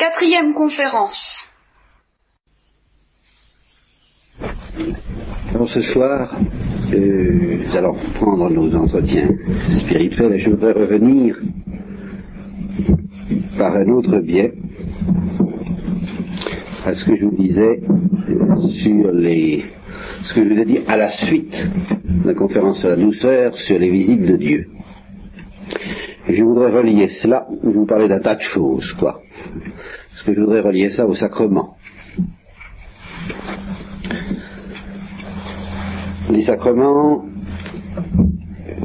Quatrième conférence. Alors ce soir, nous allons prendre nos entretiens spirituels et je voudrais revenir par un autre biais à ce que je vous disais sur les ce que je vous ai dit à la suite de la conférence sur la douceur sur les visites de Dieu. Je voudrais relier cela, je vous parler d'un tas de choses, quoi. Parce que je voudrais relier ça au sacrement. Les sacrements,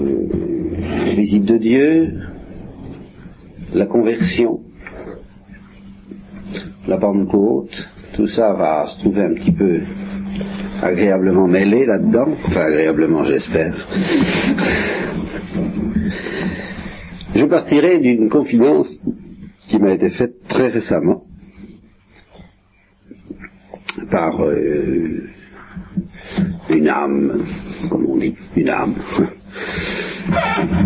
euh, les visites de Dieu, la conversion, la Pentecôte, tout ça va se trouver un petit peu agréablement mêlé là-dedans, enfin agréablement j'espère. Je partirai d'une confidence qui m'a été faite très récemment par euh, une âme, comme on dit, une âme,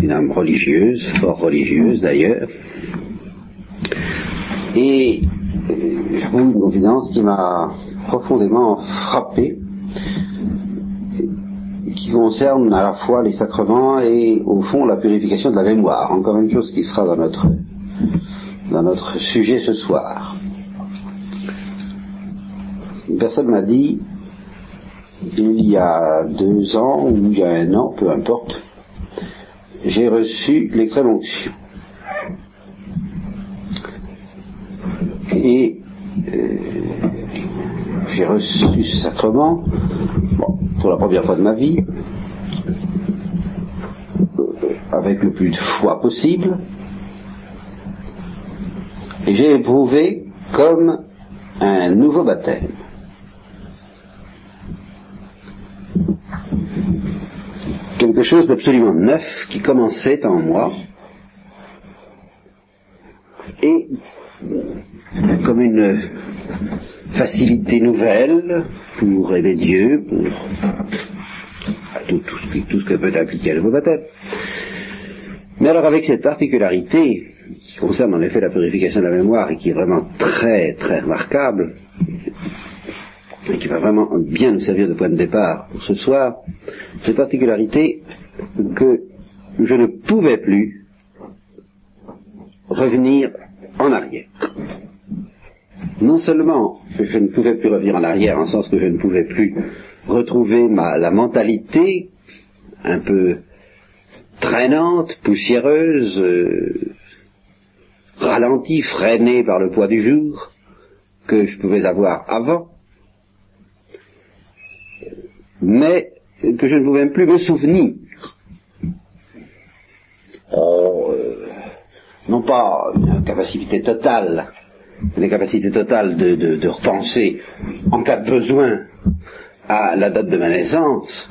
une âme religieuse, fort religieuse d'ailleurs, et euh, une confidence qui m'a profondément frappé, qui concerne à la fois les sacrements et au fond la purification de la mémoire. Encore une chose qui sera dans notre, dans notre sujet ce soir. Une personne m'a dit, il y a deux ans ou il y a un an, peu importe, j'ai reçu l'extrême onction. Et euh, j'ai reçu ce sacrement pour la première fois de ma vie, avec le plus de foi possible, et j'ai éprouvé comme un nouveau baptême. Quelque chose d'absolument neuf qui commençait en moi, et comme une facilité nouvelle pour aimer Dieu, pour tout, ce que peut impliquer le baptême. Mais alors avec cette particularité qui concerne en effet la purification de la mémoire et qui est vraiment très très remarquable, et qui va vraiment bien nous servir de point de départ pour ce soir, cette particularité que je ne pouvais plus revenir en arrière non seulement je ne pouvais plus revenir en arrière, en sens que je ne pouvais plus retrouver ma, la mentalité un peu traînante, poussiéreuse, euh, ralentie, freinée par le poids du jour que je pouvais avoir avant, mais que je ne pouvais plus me souvenir. Euh, non pas une capacité totale des capacités totales de, de, repenser en cas de besoin à la date de ma naissance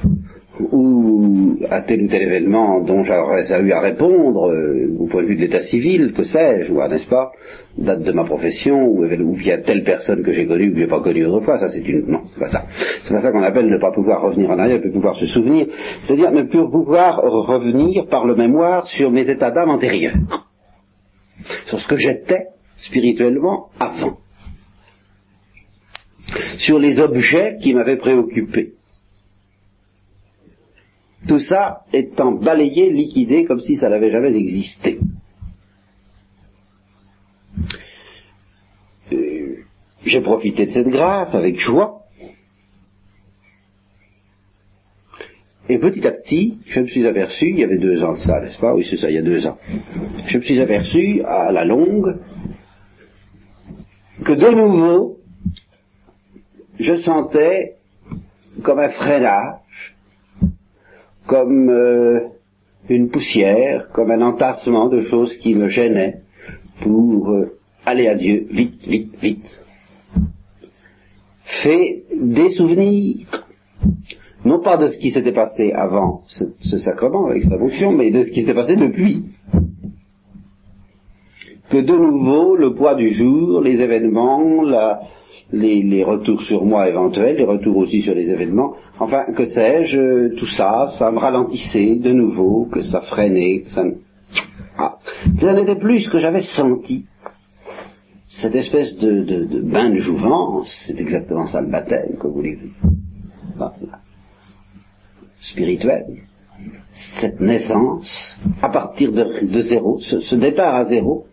ou à tel ou tel événement dont j'aurais eu à répondre euh, au point de vue de l'état civil, que sais-je, ou n'est-ce pas, date de ma profession, ou, ou il y a telle personne que j'ai connue ou que j'ai pas connue autrefois, ça c'est une... Non, c'est pas ça. C'est pas ça qu'on appelle ne pas pouvoir revenir en arrière, ne pouvoir se souvenir, c'est-à-dire ne plus pouvoir revenir par le mémoire sur mes états d'âme antérieurs, sur ce que j'étais spirituellement avant, sur les objets qui m'avaient préoccupé. Tout ça étant balayé, liquidé, comme si ça n'avait jamais existé. Euh, j'ai profité de cette grâce avec joie. Et petit à petit, je me suis aperçu, il y avait deux ans de ça, n'est-ce pas? Oui, c'est ça, il y a deux ans. Je me suis aperçu, à la longue, que de nouveau, je sentais comme un freinage, comme euh, une poussière, comme un entassement de choses qui me gênaient pour euh, aller à Dieu vite, vite, vite. Fait des souvenirs, non pas de ce qui s'était passé avant ce, ce sacrement avec sa fonction, mais de ce qui s'était passé depuis que de nouveau le poids du jour, les événements, les, retours sur moi éventuels, les retours aussi sur les événements, enfin que sais-je, tout ça, ça me ralentissait de nouveau, que ça freinait, que ça... Ah, ça n'était plus ce que j'avais senti. Cette espèce de, de bain de jouvence, c'est exactement ça le baptême, que voulez-vous spirituel, cette naissance, à partir de, zéro, ce, départ à zéro,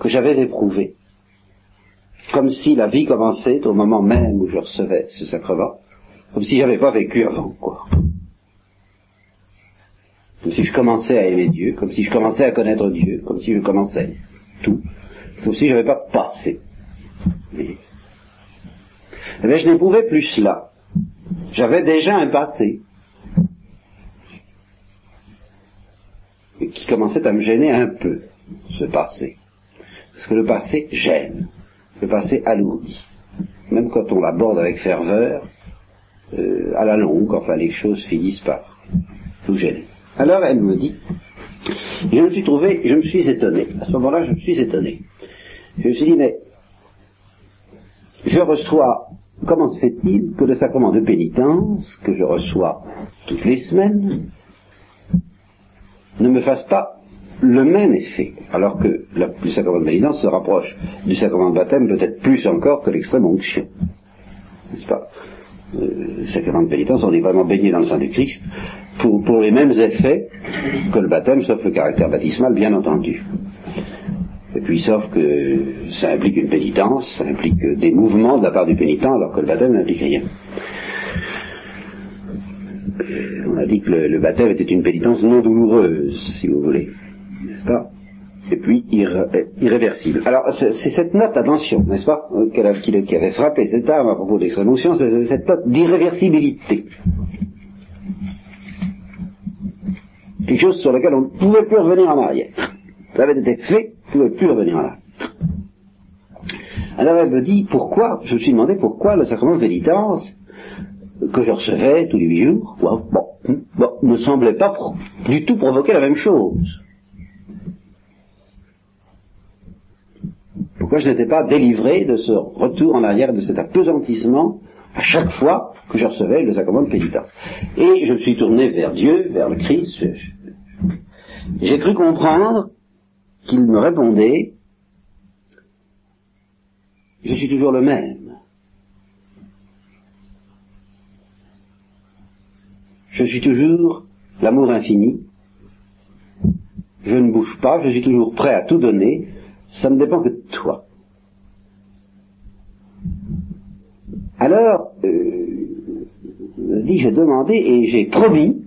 que j'avais éprouvé, comme si la vie commençait au moment même où je recevais ce sacrement, comme si j'avais pas vécu avant, quoi. Comme si je commençais à aimer Dieu, comme si je commençais à connaître Dieu, comme si je commençais tout, comme si je n'avais pas passé. Mais, eh je n'éprouvais plus cela. J'avais déjà un passé. qui commençait à me gêner un peu, ce passé. Parce que le passé gêne, le passé alourdit. Même quand on l'aborde avec ferveur, euh, à la longue, enfin les choses finissent par nous gêner. Alors elle me dit, je me suis trouvé, je me suis étonné. À ce moment-là, je me suis étonné. Je me suis dit, mais je reçois, comment se fait-il que le sacrement de pénitence, que je reçois toutes les semaines, ne me fasse pas le même effet, alors que le sacrement de pénitence se rapproche du sacrement de baptême peut-être plus encore que l'extrême onction. N'est-ce pas? Euh, Le sacrement de pénitence, on est vraiment baigné dans le sang du Christ pour, les mêmes effets que le baptême, sauf le caractère baptismal, bien entendu. Et puis, sauf que ça implique une pénitence, ça implique des mouvements de la part du pénitent, alors que le baptême n'implique rien on a dit que le, baptême était une pénitence non douloureuse, si vous voulez, Et puis irréversible. Alors c'est cette note, attention, n'est-ce pas, euh, qui, avait frappé cette âme à propos des notion, c'est cette note d'irréversibilité. Quelque chose sur lequel on ne pouvait plus revenir en arrière. Ça avait été fait, on ne pouvait plus revenir en arrière. Alors elle me dit pourquoi, je me suis demandé pourquoi le sacrement de pénitence que je recevais tous les huit jours, bon, ne semblait pas du tout provoquer la même chose. Pourquoi je n'étais pas délivré de ce retour en arrière, de cet apesantissement à chaque fois que je recevais le sacrement de pénitence Et je me suis tourné vers Dieu, vers le Christ. J'ai cru comprendre qu'il me répondait, je suis toujours le même. Je suis toujours l'amour infini. Je ne bouge pas, je suis toujours prêt à tout donner. Ça ne dépend que de toi. Alors, euh, dis, j'ai demandé et j'ai promis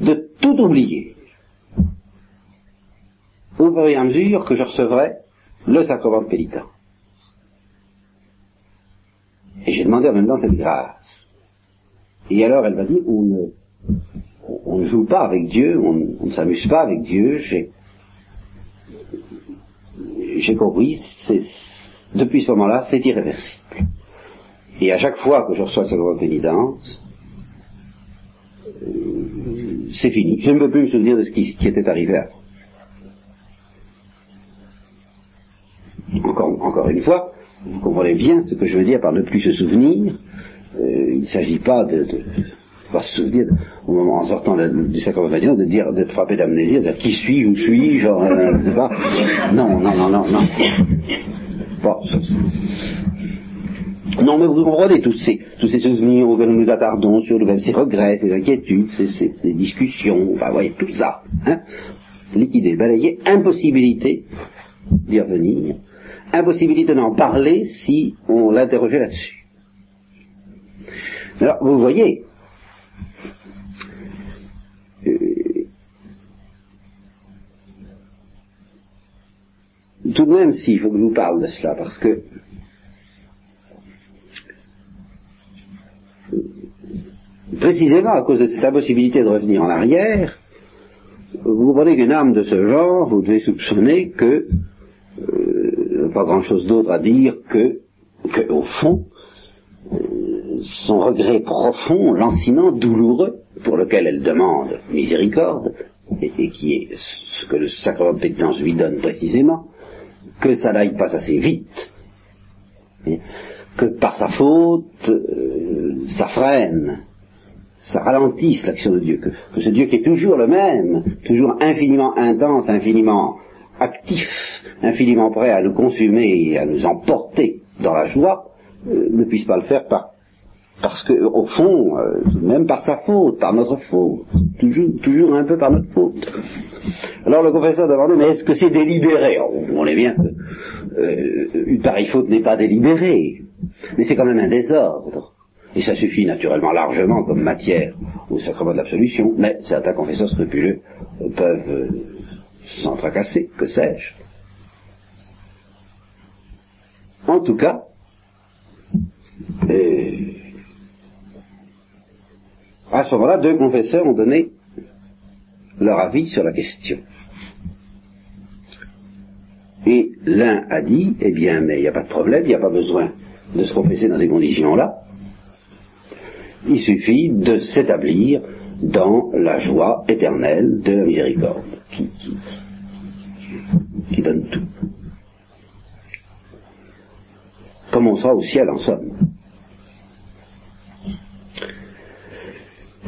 de tout oublier au fur et à mesure que je recevrai le sacrement de pénitence. Et j'ai demandé en même temps cette grâce. Et alors elle m'a dit, on ne, on ne joue pas avec Dieu, on, ne s'amuse pas avec Dieu. J'ai, j'ai compris, depuis ce moment-là, c'est irréversible. Et à chaque fois que je reçois ce grand pénitence, euh, c'est fini. Je ne peux plus me souvenir de ce qui, était arrivé avant. Encore, une fois, vous comprenez bien ce que je veux dire par ne plus se souvenir, euh, il ne s'agit pas de, pas se souvenir au moment en sortant du sacrement de dire d'être frappé d'amnésie, de dire qui suis-je, où suis-je, euh, pas. Non, non, non, non, non. Bon, non, mais vous comprenez tous ces, tous ces souvenirs auxquels nous nous attardons sur le ces regrets, ces inquiétudes, ces, discussions, enfin, voyez, tout ça, hein, liquider, balayer, impossibilité d'y revenir, impossibilité d'en parler si on l'interrogeait là-dessus. Alors, vous voyez, tout de même, s'il faut que je vous parle de cela, parce que précisément à cause de cette impossibilité de revenir en arrière, vous comprenez qu'une âme de ce genre, vous devez soupçonner que, euh, pas grand-chose d'autre à dire que, que, au fond, son regret profond, lancinant, douloureux, pour lequel elle demande miséricorde, et, qui est ce que le sacrement de pénitence lui donne précisément, que ça n'aille pas assez vite, que par sa faute, euh, ça freine, ça ralentisse l'action de Dieu, que, que, ce Dieu qui est toujours le même, toujours infiniment intense, infiniment actif, infiniment prêt à nous consumer et à nous emporter dans la joie, euh, ne puisse pas le faire par, parce que, au fond, euh, même par sa faute, par notre faute, toujours, toujours un peu par notre faute. Alors le confesseur demande, mais est-ce que c'est délibéré? On est bien que euh, une pareille faute n'est pas délibérée, mais c'est quand même un désordre. Et ça suffit naturellement largement comme matière au sacrement de l'absolution, mais certains confesseurs scrupuleux peuvent euh, s'en tracasser, que sais-je. En tout cas, euh, à ce moment-là, deux confesseurs ont donné leur avis sur la question. Et l'un a dit, eh bien, mais il n'y a pas de problème, il n'y a pas besoin de se confesser dans ces conditions-là. Il suffit de s'établir dans la joie éternelle de la miséricorde, qui, qui, qui donne tout. Comme on sera au ciel en somme.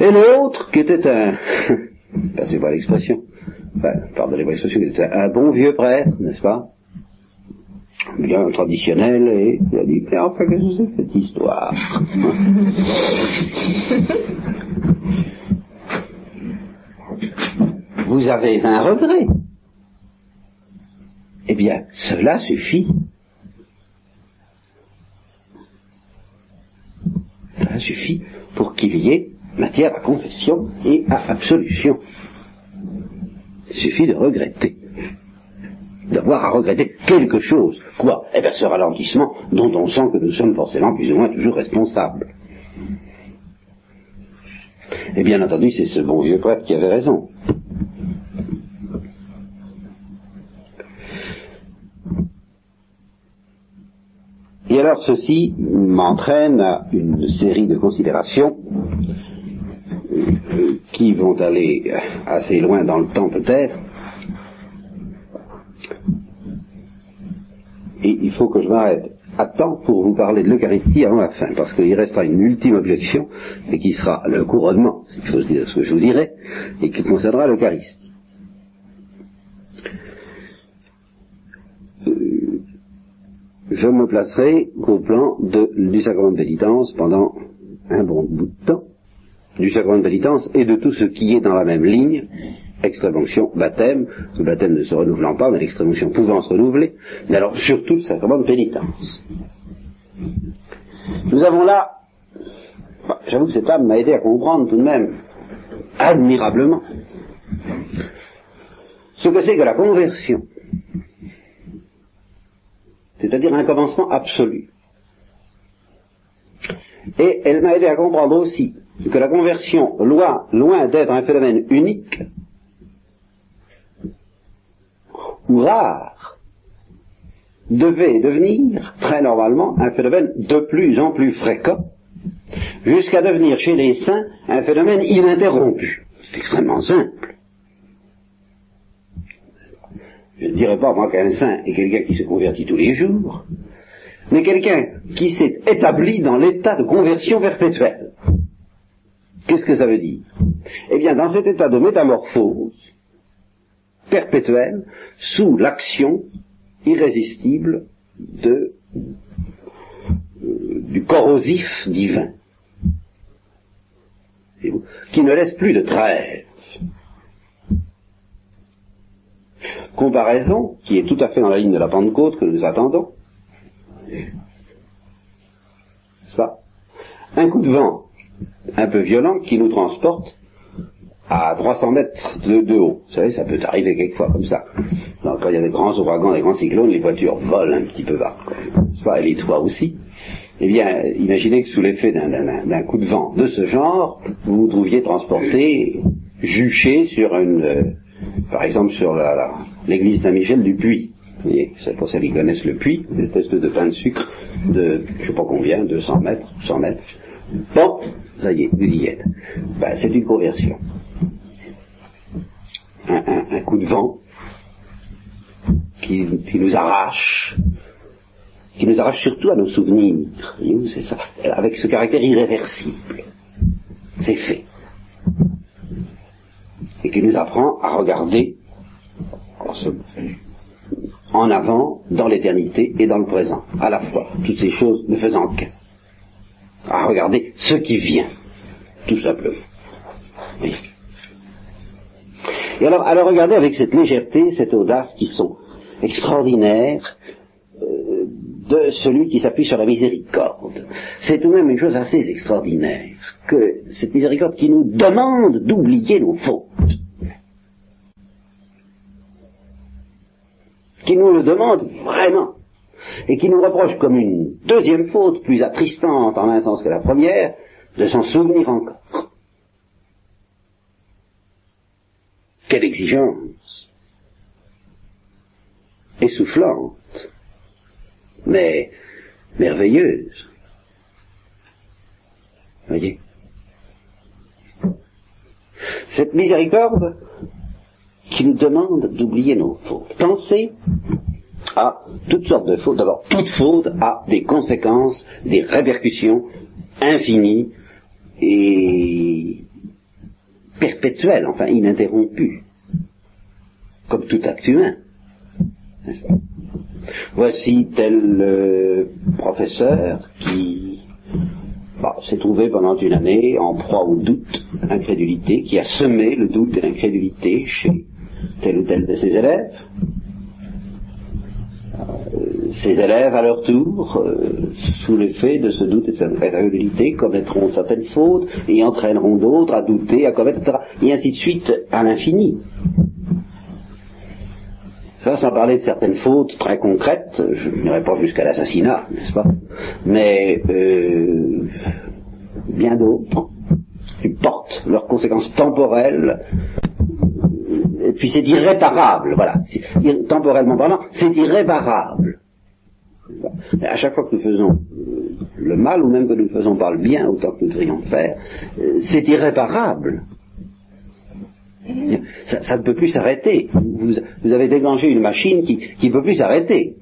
Et l'autre, qui était un, passez pas l'expression, enfin, pardonnez-moi l'expression, qui était un bon vieux prêtre, n'est-ce pas? Bien traditionnel, et il a dit, mais enfin, qu'est-ce que c'est cette histoire? Vous avez un regret. Eh bien, cela suffit. Cela suffit pour qu'il y ait matière à confession et à absolution. Il suffit de regretter. D'avoir à regretter quelque chose. Quoi? Eh bien ce ralentissement dont on sent que nous sommes forcément plus ou moins toujours responsables. Et bien entendu, c'est ce bon vieux prêtre qui avait raison. Et alors ceci m'entraîne à une série de considérations qui vont aller assez loin dans le temps peut-être. Et il faut que je m'arrête à temps pour vous parler de l'Eucharistie avant la fin, parce qu'il restera une ultime objection, et qui sera le couronnement, il faut se dire ce que je vous dirai, et qui concernera l'Eucharistie. Euh, je me placerai au plan de, du sacrement de pénitence pendant un bon bout de temps du sacrement de pénitence et de tout ce qui est dans la même ligne, extrême-onction, baptême, le baptême ne se renouvelant pas, mais l'extrême-onction pouvant se renouveler, mais alors surtout le sacrement de pénitence. Nous avons là, j'avoue que cette âme m'a aidé à comprendre tout de même, admirablement, ce que c'est que la conversion, c'est-à-dire un commencement absolu. Et elle m'a aidé à comprendre aussi que la conversion, loin, d'être un phénomène unique ou rare, devait devenir très normalement un phénomène de plus en plus fréquent, jusqu'à devenir chez les saints un phénomène ininterrompu. C'est extrêmement simple. Je ne dirais pas, moi, qu'un saint est quelqu'un qui se convertit tous les jours, mais quelqu'un qui s'est établi dans l'état de conversion perpétuelle. Qu'est-ce que ça veut dire? Eh bien, dans cet état de métamorphose perpétuelle, sous l'action irrésistible euh, du corrosif divin, qui ne laisse plus de trêve. Comparaison qui est tout à fait dans la ligne de la Pentecôte que nous attendons. Ça. Un coup de vent un peu violent qui nous transporte à 300 mètres de, haut. Vous savez, ça peut arriver quelquefois comme ça. Donc, quand il y a des grands ouragans, des grands cyclones, les voitures volent un petit peu bas. Soit les toits aussi. Eh bien, imaginez que sous l'effet d'un coup de vent de ce genre, vous vous trouviez transporté, juché sur une, euh, par exemple sur l'église Saint-Michel du Puy. Vous voyez, c'est pour ça qu'ils connaissent le Puy, une espèce de pain de sucre de, je sais pas combien, 200 mètres, 100 mètres. Bon, ça y est, vous y êtes. C'est une conversion. Un, coup de vent qui, nous arrache, qui nous arrache surtout à nos souvenirs. C'est ça, avec ce caractère irréversible. C'est fait. Et qui nous apprend à regarder en avant, dans l'éternité et dans le présent, à la fois, toutes ces choses ne faisant qu'un. À regarder ce qui vient, tout simplement. Oui. Et alors, alors regardez avec cette légèreté, cette audace qui sont extraordinaires euh, de celui qui s'appuie sur la miséricorde. C'est tout de même une chose assez extraordinaire que cette miséricorde qui nous demande d'oublier nos fautes. Qui nous le demande vraiment. Et qui nous reproche comme une deuxième faute, plus attristante en un sens que la première, de s'en souvenir encore. Quelle exigence Essoufflante, mais merveilleuse. Voyez Cette miséricorde qui nous demande d'oublier nos fautes. Pensez à toutes sortes de fautes. D'abord, toute faute a des conséquences, des répercussions infinies et perpétuel, enfin ininterrompu, comme tout acte humain. Voici tel euh, professeur qui bah, s'est trouvé pendant une année en proie au doute, incrédulité, qui a semé le doute et l'incrédulité chez tel ou tel de ses élèves, ces élèves, à leur tour, euh, sous l'effet de ce doute et de cette incrédulité, commettront certaines fautes et entraîneront d'autres à douter, à commettre, etc. Et ainsi de suite à l'infini. Ça, sans parler de certaines fautes très concrètes, je n'irai pas jusqu'à l'assassinat, n'est-ce pas? Mais euh, bien d'autres qui portent leurs conséquences temporelles et puis c'est irréparable, voilà. Temporellement parlant, c'est irréparable. À chaque fois que nous faisons euh, le mal, ou même que nous ne faisons pas le bien, autant que nous devrions le faire, euh, c'est irréparable. Ça, ne peut plus s'arrêter. Vous, avez déclenché une machine qui ne peut plus s'arrêter.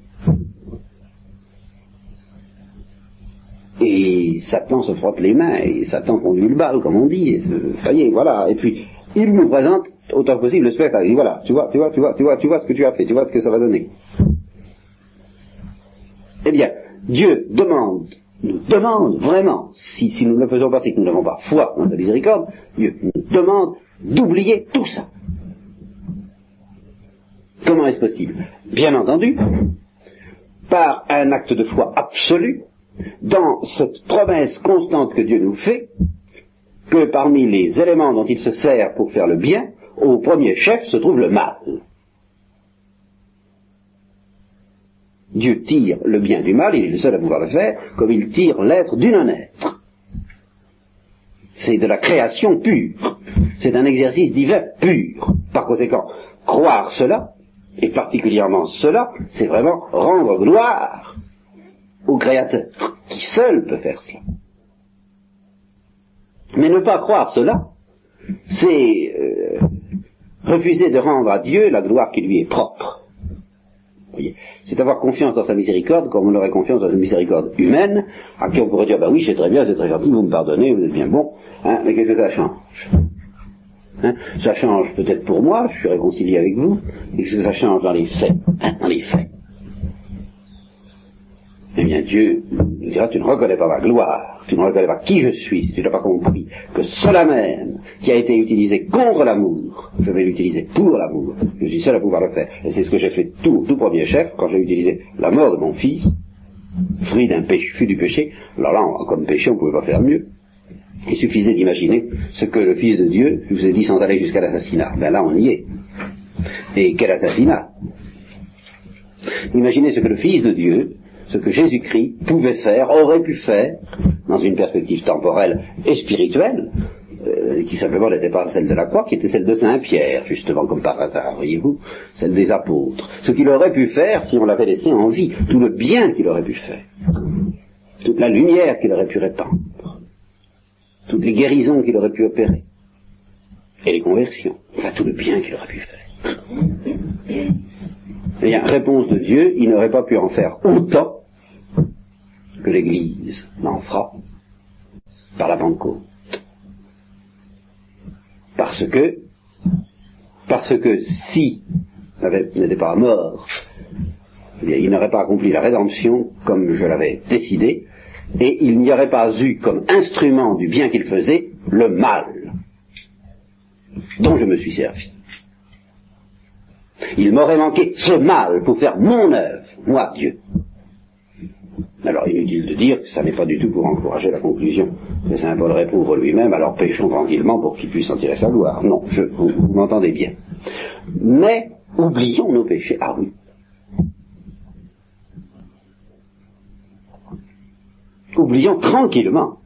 Et Satan se frotte les mains, et Satan conduit le bal, comme on dit, et ça y est, voilà. Et puis, il nous présente autant que possible le spectacle. Il dit, voilà, tu vois, tu vois, tu vois, tu vois, tu vois ce que tu as fait, tu vois ce que ça va donner. Eh bien, Dieu demande, nous demande vraiment, si, nous ne faisons pas, c'est que nous n'avons pas foi dans sa miséricorde, Dieu nous demande d'oublier tout ça. Comment est-ce possible? Bien entendu, par un acte de foi absolu, dans cette promesse constante que Dieu nous fait, que parmi les éléments dont il se sert pour faire le bien, au premier chef se trouve le mal. Dieu tire le bien du mal, il est le seul à pouvoir le faire, comme il tire l'être du non-être. C'est de la création pure. C'est un exercice divin pur. Par conséquent, croire cela, et particulièrement cela, c'est vraiment rendre gloire au Créateur, qui seul peut faire cela. Mais ne pas croire cela, c'est euh, refuser de rendre à Dieu la gloire qui lui est propre. C'est avoir confiance dans sa miséricorde comme on aurait confiance dans une miséricorde humaine, à qui on pourrait dire, bah oui, c'est très bien, c'est très gentil, vous me pardonnez, vous êtes bien bon, hein, mais qu'est-ce que ça change hein? Ça change peut-être pour moi, je suis réconcilié avec vous, qu'est-ce que ça change dans les faits hein, Dans les faits? Eh bien, Dieu tu ne reconnais pas ma gloire, tu ne reconnais pas qui je suis, si tu n'as pas compris que cela même qui a été utilisé contre l'amour, je vais l'utiliser pour l'amour. Je suis seul à pouvoir le faire. Et c'est ce que j'ai fait tout, tout premier chef, quand j'ai utilisé la mort de mon fils, fruit d'un péché, du péché. Alors là, comme péché, on ne pouvait pas faire mieux. Il suffisait d'imaginer ce que le Fils de Dieu, vous ai dit sans aller jusqu'à l'assassinat. Ben là, on y est. Et quel assassinat? Imaginez ce que le Fils de Dieu ce que Jésus-Christ pouvait faire, aurait pu faire, dans une perspective temporelle et spirituelle, euh, qui simplement n'était pas celle de la croix, qui était celle de Saint Pierre, justement, comme par hasard, voyez-vous, celle des apôtres. Ce qu'il aurait pu faire si on l'avait laissé en vie, tout le bien qu'il aurait pu faire, toute la lumière qu'il aurait pu répandre, toutes les guérisons qu'il aurait pu opérer, et les conversions, enfin tout le bien qu'il aurait pu faire. Eh bien, réponse de Dieu, il n'aurait pas pu en faire autant que l'Église n'en fera par la Pentecôte. Parce que, parce que si n'était pas mort il n'aurait pas accompli la rédemption comme je l'avais décidé, et il n'y aurait pas eu comme instrument du bien qu'il faisait le mal dont je me suis servi. Il m'aurait manqué ce mal pour faire mon œuvre, moi Dieu. Alors inutile de dire que ça n'est pas du tout pour encourager la conclusion que Saint Paul réprouve lui-même, alors pêchons tranquillement pour qu'il puisse en tirer sa gloire. Non, je, vous m'entendez bien. Mais oublions nos péchés. Ah oui. Oublions tranquillement,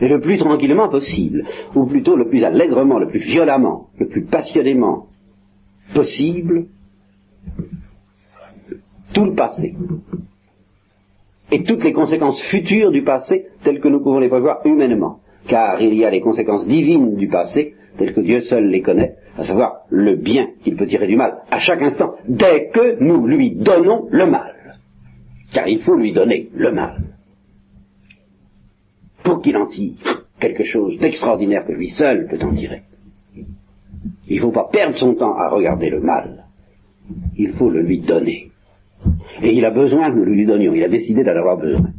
et le plus tranquillement possible, ou plutôt le plus allègrement, le plus violemment, le plus passionnément possible, tout le passé et toutes les conséquences futures du passé telles que nous pouvons les prévoir humainement. Car il y a les conséquences divines du passé telles que Dieu seul les connaît, à savoir le bien qu'il peut tirer du mal à chaque instant, dès que nous lui donnons le mal. Car il faut lui donner le mal. Pour qu'il en tire quelque chose d'extraordinaire que lui seul peut en tirer. Il ne faut pas perdre son temps à regarder le mal. Il faut le lui donner. Et il a besoin que nous lui donnions. Il a décidé d'en avoir besoin.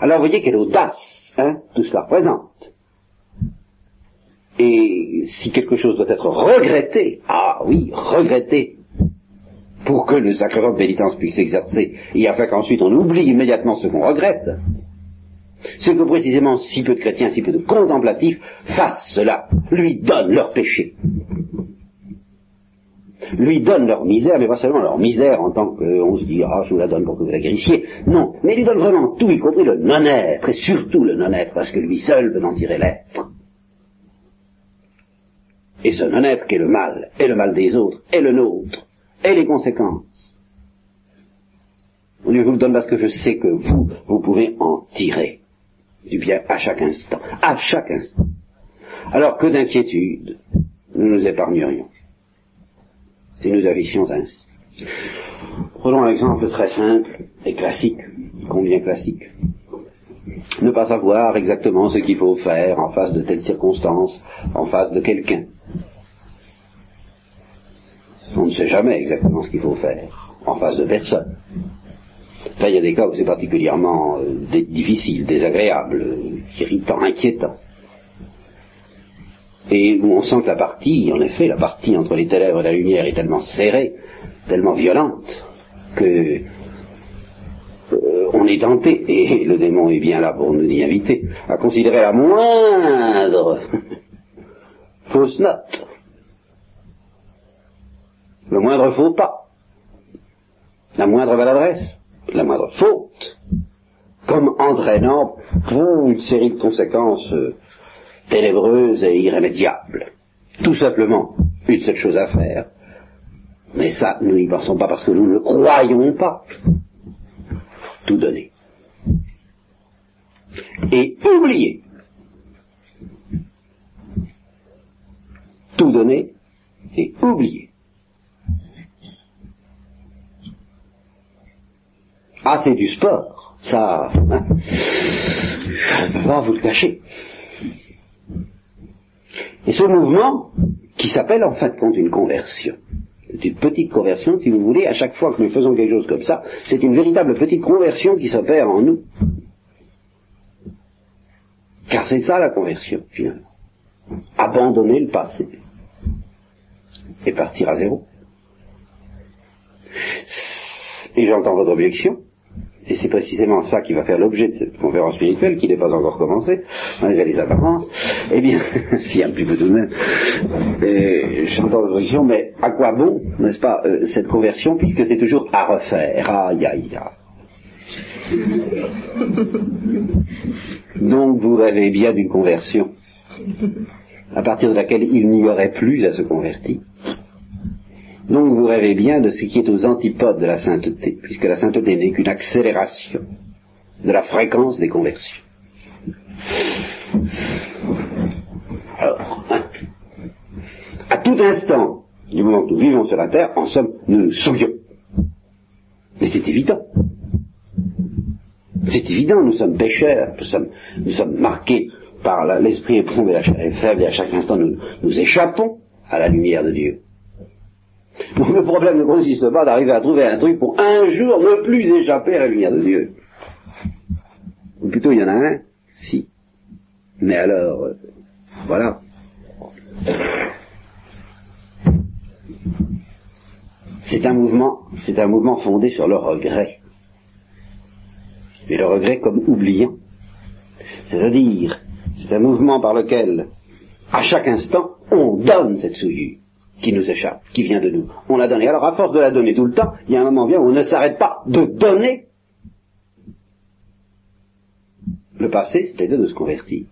Alors vous voyez quelle audace hein, tout cela représente. Et si quelque chose doit être regretté, ah oui, regretté, pour que le sacrement de pénitence puisse s'exercer, et afin qu'ensuite on oublie immédiatement ce qu'on regrette, c'est que précisément si peu de chrétiens, si peu de contemplatifs fassent cela, lui donnent leur péché lui donne leur misère, mais pas seulement leur misère en tant qu'on se dit, ah, je vous la donne pour que vous la guérissiez. Non, mais il lui donne vraiment tout, y compris le non-être, et surtout le non-être, parce que lui seul peut en tirer l'être. Et ce non-être qui est le mal, et le mal des autres, et le nôtre, et les conséquences. Je vous le donne parce que je sais que vous, vous pouvez en tirer du bien à chaque instant, à chaque instant. Alors que d'inquiétude nous nous épargnerions si nous agissions ainsi. Prenons un exemple très simple et classique, combien classique? Ne pas savoir exactement ce qu'il faut faire en face de telle circonstance, en face de quelqu'un. On ne sait jamais exactement ce qu'il faut faire en face de personne. Enfin, il y a des cas où c'est particulièrement euh, difficile, désagréable, irritant, inquiétant et où on sent que la partie, en effet, la partie entre les ténèbres et la lumière est tellement serrée, tellement violente, que euh, on est tenté, et le démon est bien là pour nous y inviter, à considérer la moindre fausse note, le moindre faux pas, la moindre maladresse, la moindre faute, comme entraînant pour une série de conséquences euh, ténébreuse et irrémédiable. Tout simplement, une seule chose à faire. Mais ça, nous n'y pensons pas parce que nous ne croyons pas. Tout donner. Et oublier. Tout donner et oublier. Ah, c'est du sport. Ça, hein, je ne peux pas vous le cacher. Et ce mouvement, qui s'appelle en fin de compte une conversion, c'est une petite conversion, si vous voulez, à chaque fois que nous faisons quelque chose comme ça, c'est une véritable petite conversion qui s'opère en nous. Car c'est ça la conversion, finalement. Abandonner le passé et partir à zéro. Et j'entends votre objection. Et c'est précisément ça qui va faire l'objet de cette conférence spirituelle, qui n'est pas encore commencée, malgré les apparences. Eh bien, si un petit peu tout de même, euh, j'entends l'objection, mais à quoi bon, n'est-ce pas, euh, cette conversion, puisque c'est toujours à refaire? Aïe, aïe, aïe. Donc vous rêvez bien d'une conversion, à partir de laquelle il n'y aurait plus à se convertir. Donc vous rêvez bien de ce qui est aux antipodes de la sainteté, puisque la sainteté n'est qu'une accélération de la fréquence des conversions. Alors, à tout instant, du moment que nous vivons sur la terre, en somme, nous nous souillons. Mais c'est évident. C'est évident, nous sommes pécheurs, nous sommes, marqués par l'esprit éprouvé, la faible, et à chaque instant nous échappons à la lumière de Dieu. Le problème ne consiste pas d'arriver à trouver un truc pour un jour ne plus échapper à la lumière de Dieu. Ou plutôt il y en a un, si. Mais alors, euh, voilà. C'est un mouvement, c'est un mouvement fondé sur le regret. Et le regret comme oubliant. C'est-à-dire, c'est un mouvement par lequel, à chaque instant, on donne cette souillure qui nous échappe, qui vient de nous. On l'a donnée. Alors, à force de la donner tout le temps, il y a un moment vient où on ne s'arrête pas de donner le passé, c'est-à-dire de se convertir.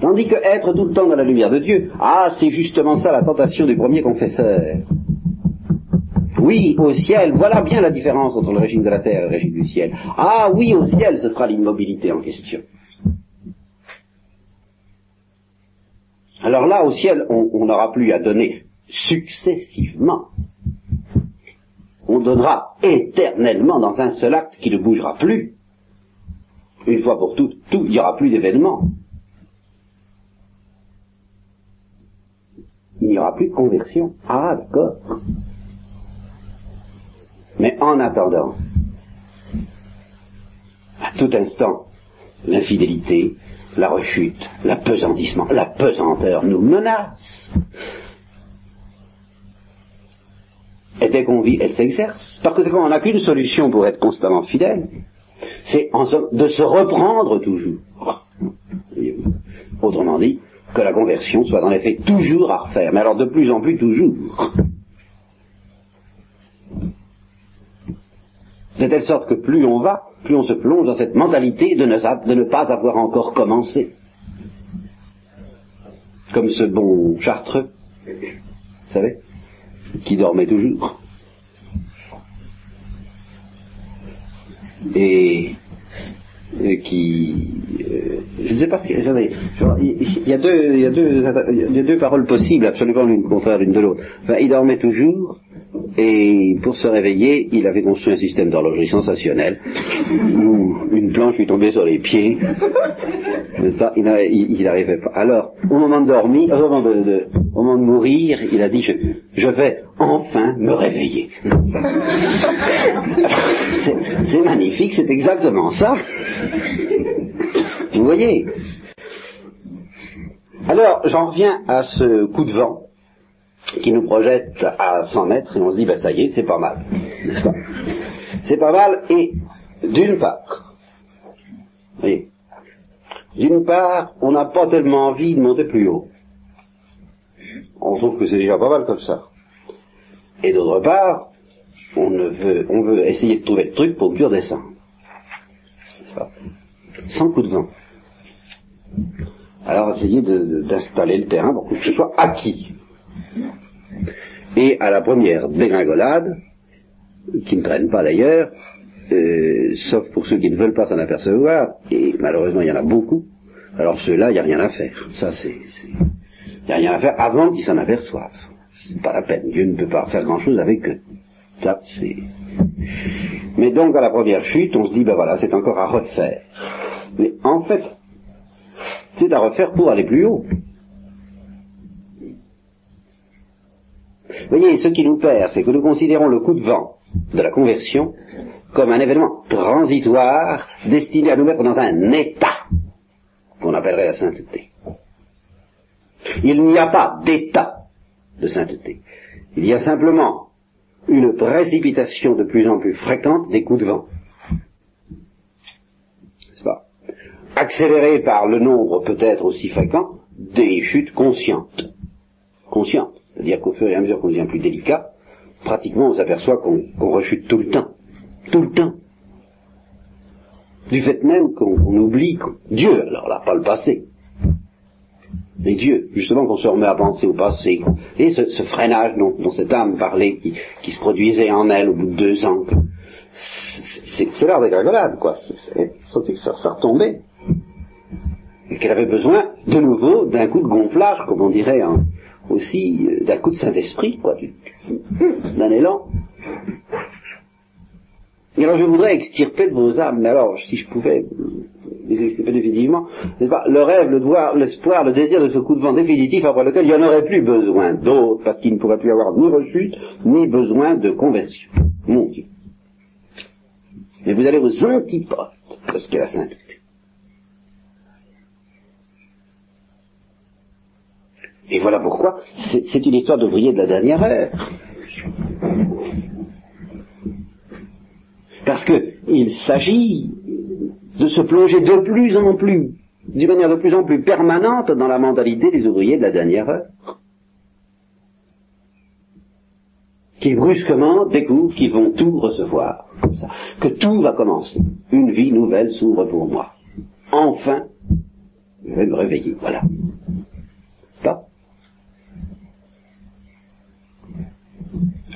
Tandis que être tout le temps dans la lumière de Dieu, ah, c'est justement ça la tentation du premier confesseur. Oui, au ciel, voilà bien la différence entre le régime de la terre et le régime du ciel. Ah oui, au ciel, ce sera l'immobilité en question. Alors là, au ciel, on n'aura plus à donner successivement. On donnera éternellement dans un seul acte qui ne bougera plus. Une fois pour toutes, tout, il n'y aura plus d'événements. Il n'y aura plus de conversion. Ah, d'accord. Mais en attendant, à tout instant, l'infidélité, la rechute, l'apesantissement, la pesanteur nous menace. Et dès qu'on vit, elle s'exerce. Parce que on n'a qu'une solution pour être constamment fidèle, c'est de se reprendre toujours. Autrement dit, que la conversion soit les faits toujours à refaire, mais alors de plus en plus toujours. De telle sorte que plus on va, plus on se plonge dans cette mentalité de ne, pas avoir encore commencé. Comme ce bon chartreux, vous savez, qui dormait toujours. Et qui, euh, je ne sais pas si, attendez, il y a il y a deux, y a deux paroles possibles, absolument l'une contraire l'une de l'autre. Il dormait toujours, et pour se réveiller, il avait construit un système d'horlogerie sensationnel, où une planche lui tombait sur les pieds, il n'arrivait pas. Alors, au moment de dormir, au moment de, au moment de mourir, il a dit, je, je vais enfin me réveiller. c'est magnifique, c'est exactement ça. Vous voyez Alors, j'en reviens à ce coup de vent qui nous projette à 100 mètres et on se dit, ben ça y est, c'est pas mal. N'est-ce pas? C'est pas mal et d'une part, voyez, d'une part, on n'a pas tellement envie de monter plus haut. On trouve que c'est déjà pas mal comme ça. Et d'autre part, on, veut, on veut essayer de trouver le truc pour mieux redescendre. Sans coup de vent. Alors essayer d'installer le terrain pour que ce soit acquis. Et à la première dégringolade, qui ne traîne pas d'ailleurs, euh, sauf pour ceux qui ne veulent pas s'en apercevoir, et malheureusement il y en a beaucoup, alors ceux-là, il n'y a rien à faire. Ça, c'est... Il n'y a rien à faire avant qu'ils s'en aperçoivent. C'est pas la peine. Dieu ne peut pas faire grand-chose avec eux. Ça, c'est... Mais donc, à la première chute, on se dit, ben voilà, c'est encore à refaire. Mais en fait, c'est à refaire pour aller plus haut. Voyez, ce qui nous perd, c'est que nous considérons le coup de vent de la conversion comme un événement transitoire destiné à nous mettre dans un état qu'on appellerait la sainteté. Il n'y a pas d'état de sainteté. Il y a simplement une précipitation de plus en plus fréquente des coups de vent. N'est-ce Accélérée par le nombre peut-être aussi fréquent des chutes conscientes. Conscientes. C'est-à-dire qu'au fur et à mesure qu'on devient plus délicat, pratiquement on s'aperçoit qu'on rechute tout le temps. Tout le temps. Du fait même qu'on oublie Dieu, alors là, pas le passé, mais Dieu, justement qu'on se remet à penser au passé, et ce, freinage dont, cette âme parlait, qui, se produisait en elle au bout de deux ans, c'est l'heure des gringolades, quoi. C'est que ça, ça retombait. Et qu'elle avait besoin, de nouveau, d'un coup de gonflage, comme on dirait aussi, euh, d'un coup de Saint-Esprit, quoi, d'un élan. Et alors je voudrais extirper de vos âmes, mais alors si je pouvais les extirper définitivement, n'est-ce pas, le rêve, le devoir, l'espoir, le désir de ce coup de vent définitif après lequel il n'y en aurait plus besoin d'autres, parce qu'il ne pourrait plus avoir ni rechute, ni besoin de conversion. Mon Dieu. Mais vous allez aux antipodes de ce qu'est la sainteté. Et voilà pourquoi c'est une histoire d'ouvrier de la dernière heure. Parce qu'il s'agit de se plonger de plus en plus, d'une manière de plus en plus permanente dans la mentalité des ouvriers de la dernière heure. Qui brusquement découvrent qu'ils vont tout recevoir, que tout va commencer. Une vie nouvelle s'ouvre pour moi. Enfin, je vais me réveiller, voilà. Pas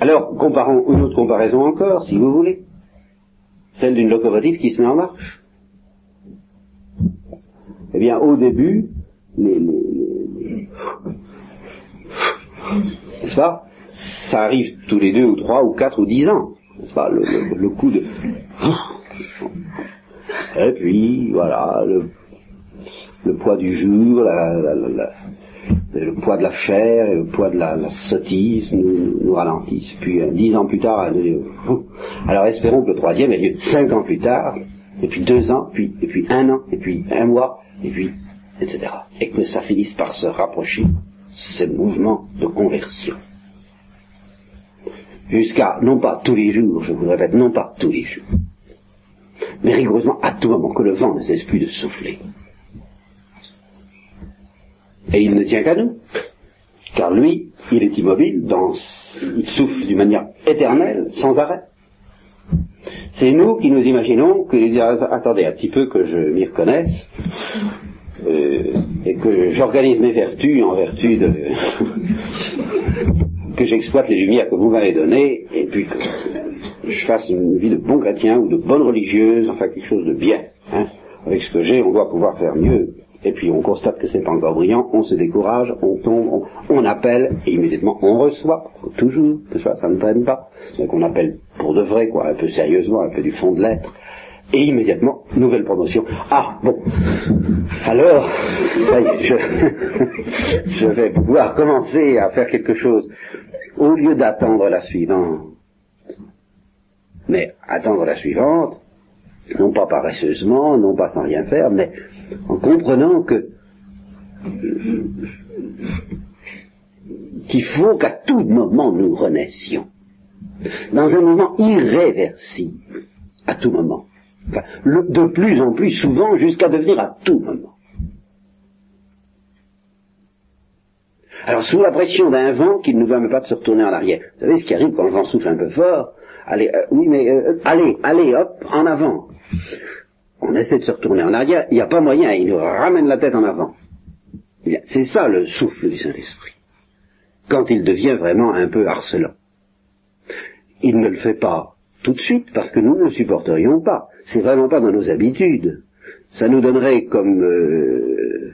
Alors, comparons une autre comparaison encore, si vous voulez. Celle d'une locomotive qui se met en marche. Eh bien, au début, les, les, pas? Ça arrive tous les deux ou trois ou quatre ou dix ans, le, coup de... Et puis, voilà, le, le poids du jour, la, la, le poids de la chair et le poids de la, sottise nous, ralentissent. Puis euh, dix ans plus tard, alors espérons que le troisième ait lieu cinq ans plus tard, et puis deux ans, puis, et un an, et puis un mois, et puis etc. Et que ça finisse par se rapprocher, ces mouvements de conversion. Jusqu'à, non pas tous les jours, je vous le répète, non pas tous les jours, mais rigoureusement à tout moment que le vent ne cesse plus de souffler. Et il ne tient qu'à nous. Car lui, il est immobile, dans, il souffle d'une manière éternelle, sans arrêt. C'est nous qui nous imaginons que, attendez un petit peu que je m'y reconnaisse, euh, et que j'organise mes vertus en vertu de, que j'exploite les lumières que vous m'avez données, et puis que je fasse une vie de bon chrétien ou de bonne religieuse, enfin quelque chose de bien. Hein. Avec ce que j'ai, on doit pouvoir faire mieux et puis on constate que c'est pas encore brillant, on se décourage, on tombe, on, appelle, et immédiatement on reçoit, toujours, ça, ça ne traîne pas. Donc on appelle pour de vrai, quoi, un peu sérieusement, un peu du fond de l'être, et immédiatement, nouvelle promotion. Ah, bon, alors, ça y est, je vais pouvoir commencer à faire quelque chose, au lieu d'attendre la suivante. Mais attendre la suivante, non pas paresseusement, non pas sans rien faire, mais en comprenant que qu'il faut qu'à tout moment nous renaissions, dans un mouvement irréversible, à tout moment, de plus en plus souvent jusqu'à devenir à tout moment. Alors sous la pression d'un vent qui ne nous permet pas de se retourner en arrière. Vous savez ce qui arrive quand le vent souffle un peu fort? Allez, euh, oui, mais euh, allez, allez, hop, en avant on essaie de se retourner en arrière, il n'y a pas moyen, il nous ramène la tête en avant. C'est ça le souffle du Saint-Esprit. Quand il devient vraiment un peu harcelant. Il ne le fait pas tout de suite parce que nous ne le supporterions pas. C'est vraiment pas dans nos habitudes. Ça nous donnerait comme, euh,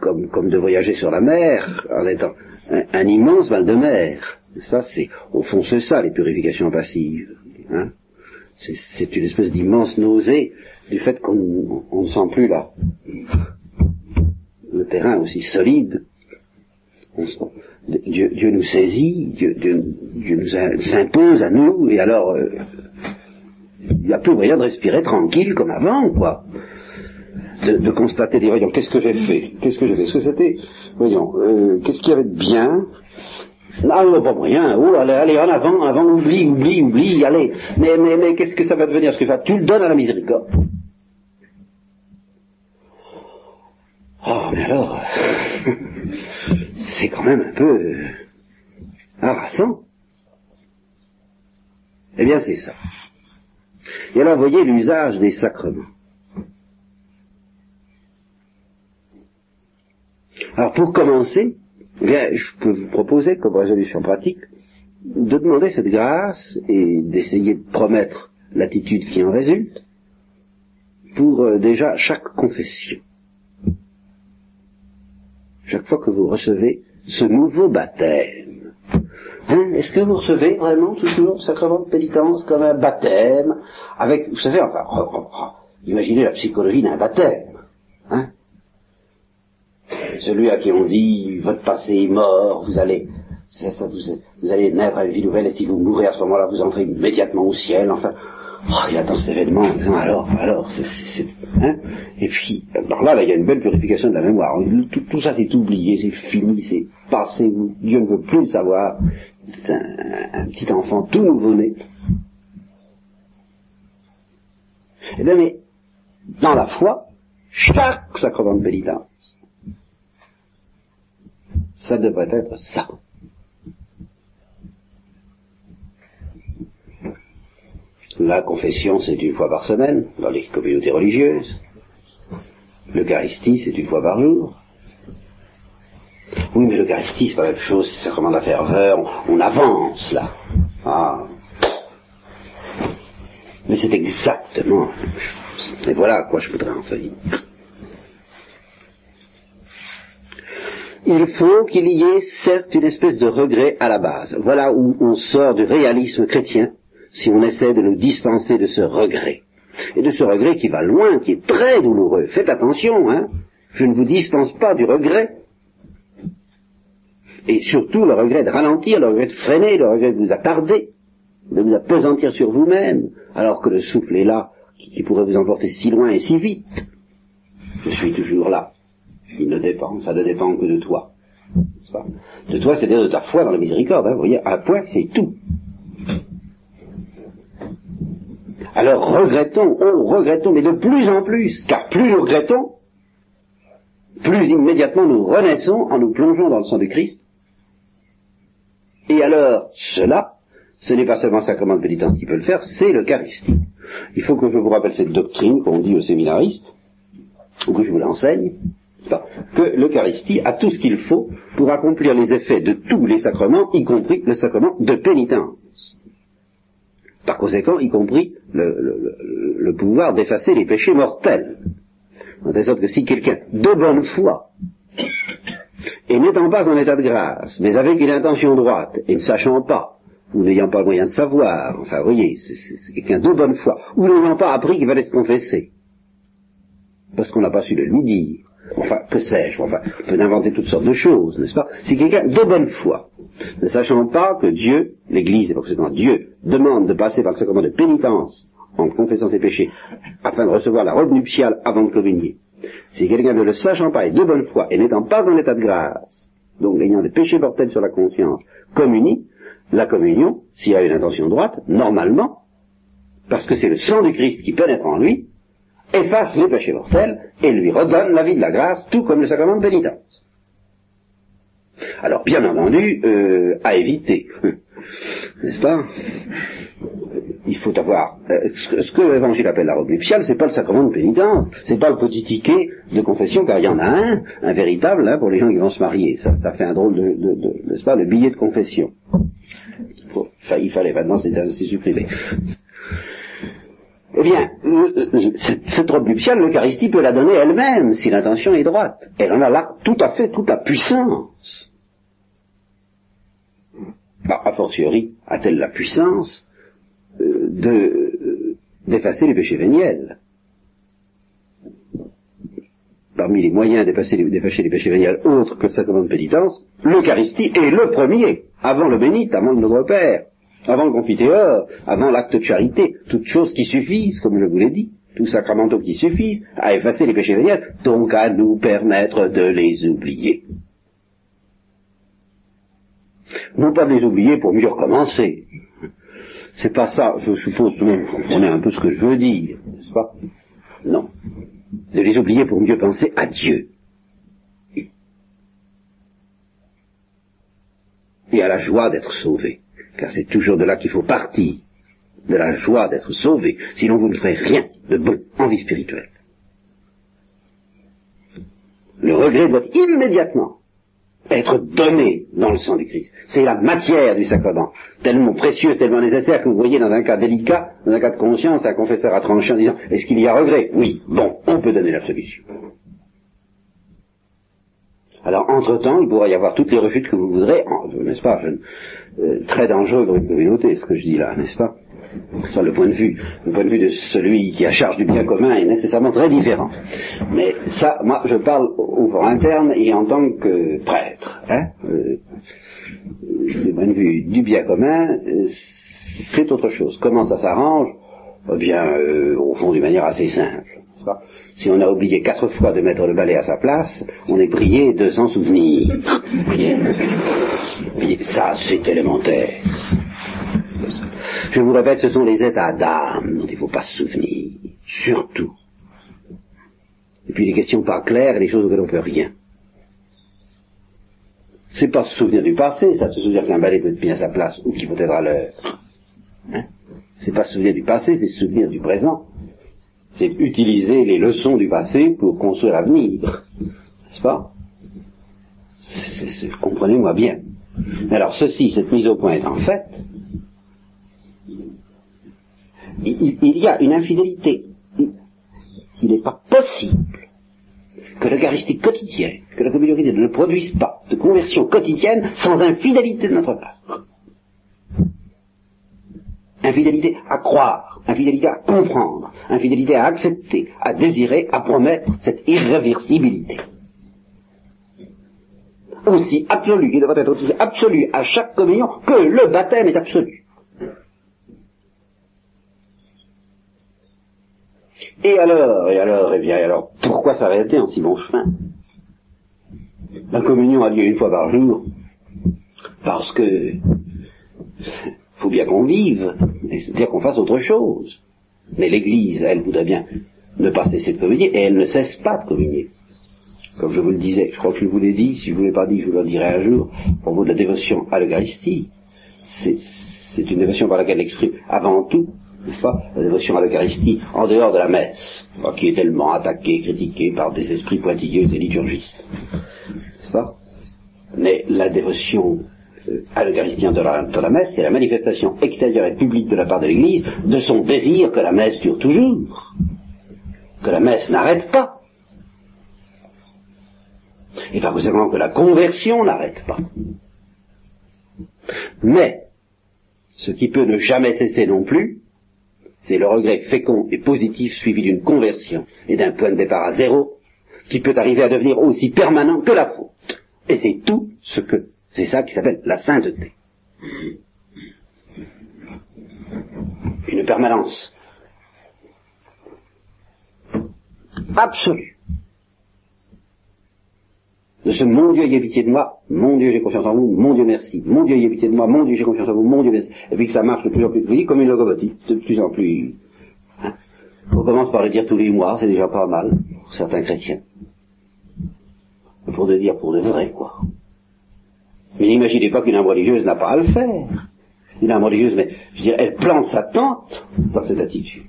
comme, comme de voyager sur la mer en étant un, immense mal de mer. Ça, c'est, au fond, c'est ça, les purifications passives. Hein? C'est une espèce d'immense nausée du fait qu'on ne sent plus là le terrain aussi solide. Dieu, nous saisit, Dieu, nous s'impose à nous, et alors euh, il n'y a plus moyen de respirer tranquille comme avant, quoi. De, constater, des voyons, qu'est-ce que j'ai fait? Qu'est-ce que j'ai fait? Ce que c'était, voyons, euh, qu'est-ce qu'il y avait de bien? Ah, non, pas moyen. Oh, allez, allez, en avant, avant, oublie, oublie, oublie, allez. Mais, mais, mais, qu'est-ce que ça va devenir? Ce que Tu le donnes à la miséricorde. Oh, mais alors, c'est quand même un peu euh, harassant. Eh bien, c'est ça. Et alors, voyez l'usage des sacrements. Alors, pour commencer, Bien, je peux vous proposer comme résolution pratique de demander cette grâce et d'essayer de promettre l'attitude qui en résulte pour euh, déjà chaque confession. Chaque fois que vous recevez ce nouveau baptême, Hein Est-ce que vous recevez vraiment toujours le sacrement de pénitence comme un baptême avec, vous savez, enfin, oh, oh, oh, imaginez la psychologie d'un baptême. Hein Celui à qui on dit votre passé est mort, vous allez, ça, vous, allez naître à une vie nouvelle et si vous mourrez à ce moment-là, vous entrez immédiatement au ciel. Enfin, oh, il attend cet événement en disant alors, alors, c'est, hein Et puis, alors là, là, il y a une belle purification de la mémoire. Tout, ça, c'est oublié, c'est fini, c'est passé. Dieu ne veut plus le savoir. C'est un, petit enfant tout nouveau-né. Eh bien, mais dans la foi, chaque sacrement de pénitence, ça devrait être ça. La confession, c'est une fois par semaine dans les communautés religieuses. L'Eucharistie, c'est une fois par jour. Oui, mais l'Eucharistie, c'est pas la même chose, c'est de la ferveur, on, avance là. Ah. Mais c'est exactement. Et voilà à quoi je voudrais en venir. Il faut qu'il y ait certes une espèce de regret à la base. Voilà où on sort du réalisme chrétien si on essaie de nous dispenser de ce regret. Et de ce regret qui va loin, qui est très douloureux. Faites attention, hein. Je ne vous dispense pas du regret. Et surtout le regret de ralentir, le regret de freiner, le regret de vous attarder, de vous apesantir sur vous-même, alors que le souffle est là, qui pourrait vous emporter si loin et si vite. Je suis toujours là. Ça ne dépend que de toi. De toi, c'est-à-dire de ta foi dans la miséricorde. Hein, vous voyez, à point, c'est tout. Alors regrettons, oh regrettons, mais de plus en plus, car plus nous regrettons, plus immédiatement nous renaissons en nous plongeant dans le sang de Christ. Et alors, cela, ce n'est pas seulement le sacrement de pénitence qui peut le faire, c'est l'Eucharistie. Il faut que je vous rappelle cette doctrine qu'on dit aux séminaristes, ou que je vous l'enseigne, que l'Eucharistie a tout ce qu'il faut pour accomplir les effets de tous les sacrements, y compris le sacrement de pénitence par conséquent, y compris le, pouvoir d'effacer les péchés mortels. Telle sorte que si quelqu'un, de bonne foi, et n'étant pas en état de grâce, mais avec une intention droite, et ne sachant pas, ou n'ayant pas le moyen de savoir, enfin, vous voyez, c'est quelqu'un de bonne foi, ou n'ayant pas appris qu'il fallait se confesser, parce qu'on n'a pas su le lui dire, enfin, que sais-je, enfin, on peut inventer toutes sortes de choses, n'est-ce pas? C'est quelqu'un de bonne foi, ne sachant pas que Dieu, l'Église et forcément Dieu, demande de passer par le sacrement de pénitence en confessant ses péchés, afin de recevoir la robe nuptiale avant de communier. Si quelqu'un ne le sachant pas et de bonne foi, et n'étant pas en état de grâce, donc ayant des péchés mortels sur la conscience, communie, la communion, s'il a une intention droite, normalement, parce que c'est le sang du Christ qui pénètre en lui, efface les péchés mortels et lui redonne la vie de la grâce, tout comme le sacrement de pénitence. Alors, bien entendu, euh, à éviter, n'est-ce pas Il faut avoir euh, ce que l'Évangile appelle la robe nuptiale, c'est pas le sacrement de pénitence, c'est pas le petit ticket de confession, car il y en a un, un véritable, hein, pour les gens qui vont se marier. Ça, ça fait un drôle de, de, n'est-ce pas, le billet de confession. il fallait, maintenant c'est supprimé. Eh bien, cette, robe nuptiale, l'Eucharistie peut la donner elle-même, si l'intention est droite. Elle en a là tout à fait toute la puissance. Bah, a fortiori, a-t-elle la puissance euh, de, d'effacer les péchés véniels Parmi les moyens d'effacer les, d'effacer les péchés véniels autres que le sacrement de pénitence, l'Eucharistie est le premier, avant le bénite, avant le Notre Père avant le confiteor, avant l'acte de charité, toutes choses qui suffisent, comme je vous l'ai dit, tous sacramentaux qui suffisent à effacer les péchés véniels, donc à nous permettre de les oublier. Non pas de les oublier pour mieux recommencer. C'est pas ça, je suppose que vous comprenez un peu ce que je veux dire, n'est-ce pas? Non. De les oublier pour mieux penser à Dieu. Et à la joie d'être sauvé car c'est toujours de là qu'il faut partir, de la joie d'être sauvé, sinon vous ne ferez rien de bon en vie spirituelle. Le regret doit immédiatement être donné dans le sang du Christ. C'est la matière du sacrement, tellement précieuse, tellement nécessaire que vous voyez dans un cas délicat, dans un cas de conscience, un confesseur a tranché en disant Est-ce qu'il y a regret? Oui, bon, on peut donner la solution. Alors, entre-temps, il pourra y avoir toutes les refus que vous voudrez, n'est-ce pas euh, très dangereux pour une communauté, ce que je dis là, n'est-ce pas? Soit le point de vue, le point de vue de celui qui a charge du bien commun est nécessairement très différent. Mais ça, moi, je parle au fond interne et en tant que prêtre. Hein? Euh, le point de vue du bien commun, euh, c'est autre chose. Comment ça s'arrange? Eh bien, euh, au fond, d'une manière assez simple. Si on a oublié quatre fois de mettre le balai à sa place, on est prié de s'en souvenir. ça, c'est élémentaire. Je vous répète, ce sont les états d'âme dont il ne faut pas se souvenir, surtout. Et puis les questions pas claires et les choses auxquelles on ne peut rien. C'est pas se souvenir du passé, ça se souvenir qu'un balai peut être bien à sa place ou qu'il faut être à l'heure. Hein? C'est pas se souvenir du passé, c'est se souvenir du présent c'est utiliser les leçons du passé pour construire l'avenir. N'est-ce pas? Comprenez-moi bien. Alors ceci, cette mise au point est en fait, il, y a une infidélité. Il n'est pas possible que l'Eucharistie quotidienne, que la communauté ne produise pas de conversion quotidienne sans infidélité de notre part. Infidélité à croire, infidélité à comprendre, infidélité à accepter, à désirer, à promettre cette irréversibilité. Aussi absolue, qui devrait être aussi absolue à chaque communion que le baptême est absolu. Et alors, et alors, et bien, alors, pourquoi s'arrêter en si bon chemin? La communion a lieu une fois par jour, parce que faut bien qu'on vive, c'est-à-dire qu'on fasse autre chose. Mais l'Église, elle voudrait bien ne pas cesser de communier, et elle ne cesse pas de communier. Comme je vous le disais, je crois que je vous l'ai dit, si je ne vous l'ai pas dit, je vous le dirai un jour, pour vous de la dévotion à l'Eucharistie. C'est une dévotion par laquelle elle exprime avant tout, n'est-ce pas, la dévotion à l'Eucharistie en dehors de la messe, qui est tellement attaquée, critiquée par des esprits pointilleux et liturgistes. N'est-ce pas? Mais la dévotion à l'Eucharistie de la, messe, c'est la manifestation extérieure et publique de la part de l'Église de son désir que la messe dure toujours, que la messe n'arrête pas, et pas seulement que la conversion n'arrête pas. Mais, ce qui peut ne jamais cesser non plus, c'est le regret fécond et positif suivi d'une conversion et d'un point de départ à zéro, qui peut arriver à devenir aussi permanent que la faute. Et c'est tout ce que c'est ça qui s'appelle la sainteté. Une permanence absolue de ce mon Dieu ayez pitié de moi, mon Dieu j'ai confiance en vous, mon Dieu merci, mon Dieu ayez pitié de moi, mon Dieu j'ai confiance en vous, mon Dieu merci, et puis que ça marche de plus en plus, vous comme une locomotive, de plus en plus. Hein. On commence par le dire tous les mois, c'est déjà pas mal, pour certains chrétiens. Pour de dire pour de vrai, quoi. Mais n'imaginez pas qu'une âme religieuse n'a pas à le faire. Une âme religieuse, mais je dire, elle plante sa tente dans cette attitude.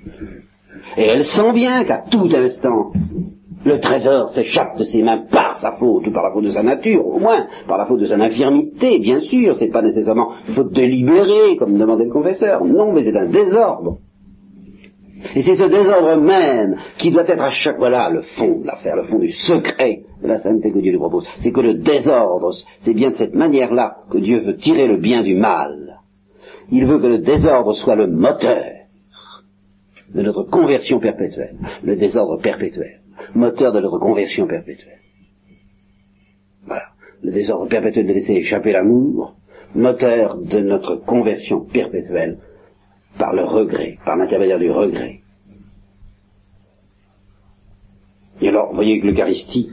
Et elle sent bien qu'à tout instant, le trésor s'échappe de ses mains par sa faute, ou par la faute de sa nature, au moins, par la faute de son infirmité, bien sûr, c'est pas nécessairement faute délibérée, comme demandait le confesseur, non, mais c'est un désordre. Et c'est ce désordre même qui doit être à chaque, voilà, le fond de l'affaire, le fond du secret de la sainteté que Dieu lui propose. C'est que le désordre, c'est bien de cette manière-là que Dieu veut tirer le bien du mal. Il veut que le désordre soit le moteur de notre conversion perpétuelle. Le désordre perpétuel. Moteur de notre conversion perpétuelle. Voilà. Le désordre perpétuel de laisser échapper l'amour. Moteur de notre conversion perpétuelle par le regret, par l'intermédiaire du regret. Et alors, vous voyez que l'Eucharistie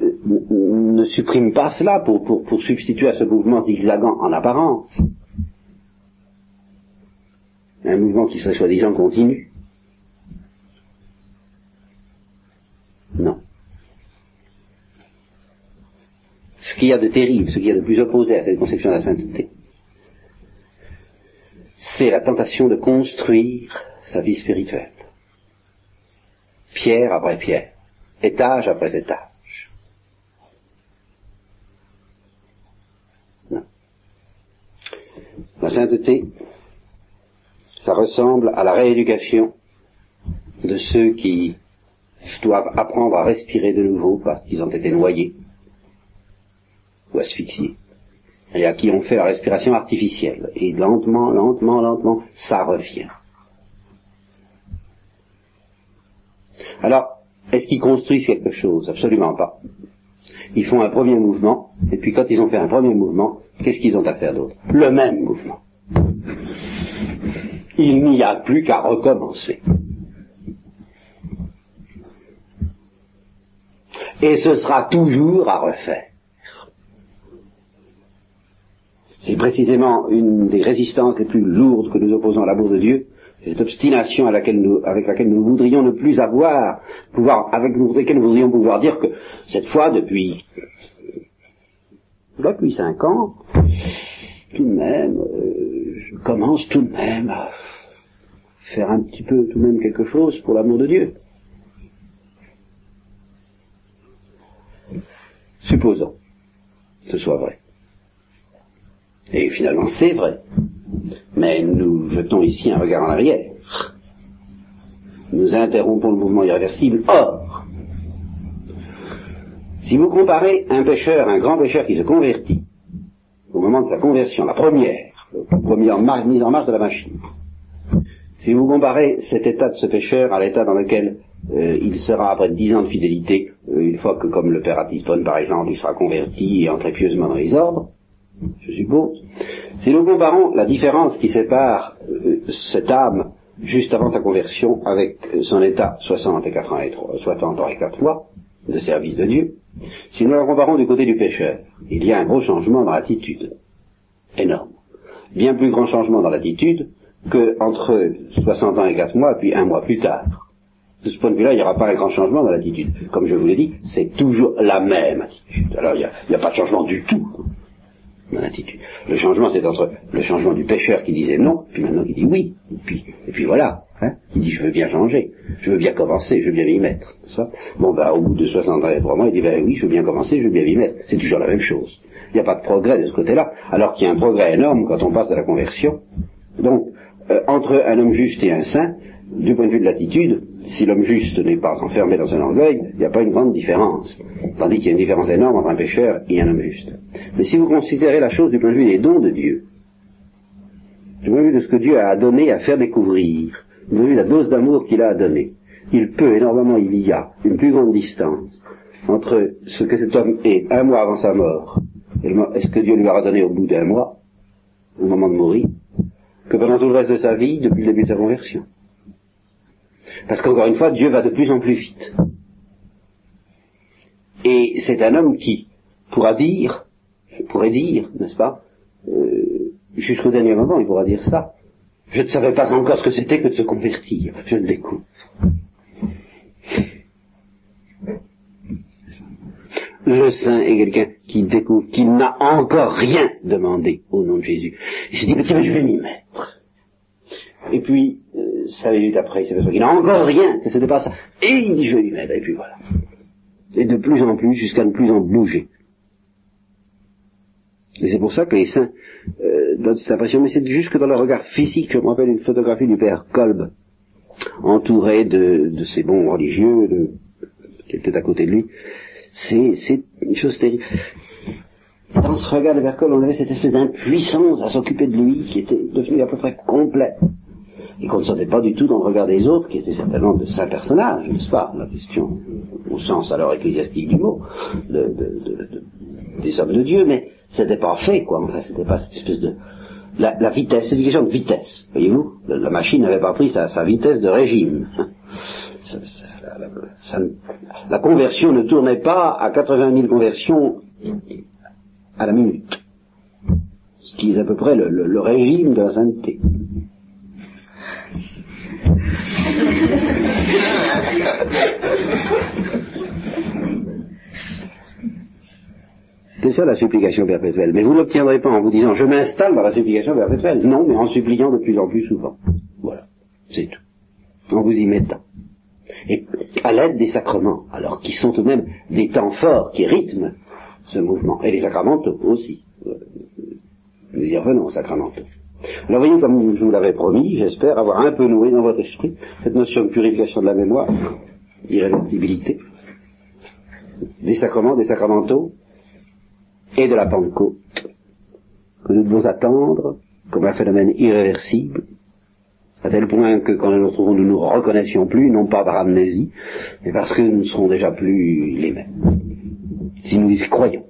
ne supprime pas cela pour, substituer à ce mouvement zigzagant en apparence. Un mouvement qui serait soi-disant continu. Non. Ce qu'il y a de terrible, ce qu'il y a de plus opposé à cette conception de la sainteté, c'est la tentation de construire sa vie spirituelle. Pierre après pierre, étage après étage. Sainteté, ça ressemble à la rééducation de ceux qui doivent apprendre à respirer de nouveau parce qu'ils ont été noyés ou asphyxiés. et à qui on fait la respiration artificielle. Et lentement, lentement, lentement, ça revient. Alors, est-ce qu'ils construisent quelque chose? Absolument pas. Ils font un premier mouvement, et puis quand ils ont fait un premier mouvement, qu'est-ce qu'ils ont à faire d'autre? Le même mouvement. Il n'y a plus qu'à recommencer. Et ce sera toujours à refaire. C'est précisément une des résistances les plus lourdes que nous opposons à l'amour de Dieu, cette obstination avec laquelle nous voudrions ne plus avoir, pouvoir, avec laquelle nous voudrions pouvoir dire que cette fois, depuis, depuis cinq ans, tout de même, euh, je commence tout de même à faire un petit peu tout de même quelque chose pour l'amour de Dieu. Supposons que ce soit vrai. Et finalement, c'est vrai. Mais nous jetons ici un regard en arrière. Nous interrompons le mouvement irréversible. Or, si vous comparez un pêcheur, un grand pêcheur qui se convertit, au moment de sa conversion, la première, la première mise en marche de la machine, si vous comparez cet état de ce pêcheur à l'état dans lequel euh, il sera après dix ans de fidélité, euh, une fois que, comme le père Atiston par exemple, il sera converti et entré pieusement dans les ordres, je suppose, si nous comparons la différence qui sépare euh, cette âme juste avant sa conversion avec son état 60 et 4 ans et 3, 60 ans et 4 mois de service de Dieu, si nous la comparons du côté du pécheur, il y a un gros changement dans l'attitude. Énorme. Bien plus grand changement dans l'attitude qu'entre 60 ans et 4 mois, puis un mois plus tard. De ce point de vue-là, il n'y aura pas un grand changement dans l'attitude. Comme je vous l'ai dit, c'est toujours la même attitude. Alors il n'y a, pas de changement du tout Le changement, c'est entre le changement du pêcheur qui disait non, puis maintenant qui dit oui, et puis, voilà, hein, qui dit je veux bien changer, je veux bien commencer, je veux bien m'y mettre. Ça bon, bah, au bout de 60 ans et 3 mois, il dit ben oui, je veux bien commencer, je veux bien m'y mettre. C'est toujours la même chose. Il n'y a pas de progrès de ce côté-là, alors qu'il y a un progrès énorme quand on passe de la conversion. Donc, euh, entre un homme juste et un saint, du point de vue de l'attitude, si l'homme juste n'est pas enfermé dans un orgueil, il n'y a pas une grande différence. Tandis qu'il y a une différence énorme entre un pécheur et un homme juste. Mais si vous considérez la chose du point de vue des dons de Dieu, du point de vue de ce que Dieu a donné à faire découvrir, du point de vue de la dose d'amour qu'il a à donner, il peut énormément, il y a une plus grande distance entre ce que cet homme est un mois avant sa mort et ce que Dieu lui aura donné au bout d'un mois, au moment de mourir, que pendant tout le reste de sa vie depuis le début de sa conversion. Parce qu'encore une fois, Dieu va de plus en plus vite. Et c'est un homme qui pourra dire, pourrait dire, n'est-ce pas, euh, jusqu'au dernier moment, il pourra dire ça. Je ne savais pas encore ce que c'était que de se convertir. Je le découvre. Le saint est quelqu'un qui découvre qu'il n'a encore rien demandé au nom de Jésus. Il se dit, mais tiens, je vais m'y mettre. Et puis, euh, cinq minutes après, il s'aperçoit qu'il n'a encore rien, que ce pas ça. Et il dit, je m'y mettre, et puis voilà. Et de plus en plus, jusqu'à ne plus en bouger. Et c'est pour ça que les saints euh, donnent cette impression, mais c'est juste que dans le regard physique, je me rappelle une photographie du père Kolb, entouré de, de ces bons religieux, de, qui étaient à côté de lui, c'est une chose terrible. Dans ce regard de Vercol, on avait cette espèce d'impuissance à s'occuper de lui qui était devenue à peu près complète. Et qu'on ne sentait pas du tout dans le regard des autres, qui étaient certainement de saints personnages, n'est-ce pas La question, au sens alors ecclésiastique du mot, de, des hommes de Dieu, mais c'était pas fait, quoi. Enfin, c'était pas cette espèce de... La, vitesse, c'est une question de vitesse, voyez-vous La machine n'avait pas pris sa, sa vitesse de régime. la, conversion ne tournait pas à 80 000 conversions à la minute, ce qui est à peu près le, régime de la sainteté. C'est ça la supplication perpétuelle. Mais vous ne l'obtiendrez pas en vous disant je m'installe dans la supplication perpétuelle. Non, mais en suppliant de plus en plus souvent. Voilà, c'est tout. En vous y mettant et à l'aide des sacrements, alors qui sont même des temps forts qui rythment ce mouvement, et les sacramentaux aussi. Nous y revenons aux sacramentaux. Alors voyez, comme je vous l'avais promis, j'espère avoir un peu noué dans votre esprit cette notion de purification de la mémoire, d'irréversibilité, des sacrements, des sacramentaux, et de la Pentecôte, que nous devons attendre comme un phénomène irréversible, à tel point que quand nous nous nous ne nous reconnaissions plus, non pas par amnésie, mais parce que nous ne serons déjà plus les mêmes, si nous y croyons.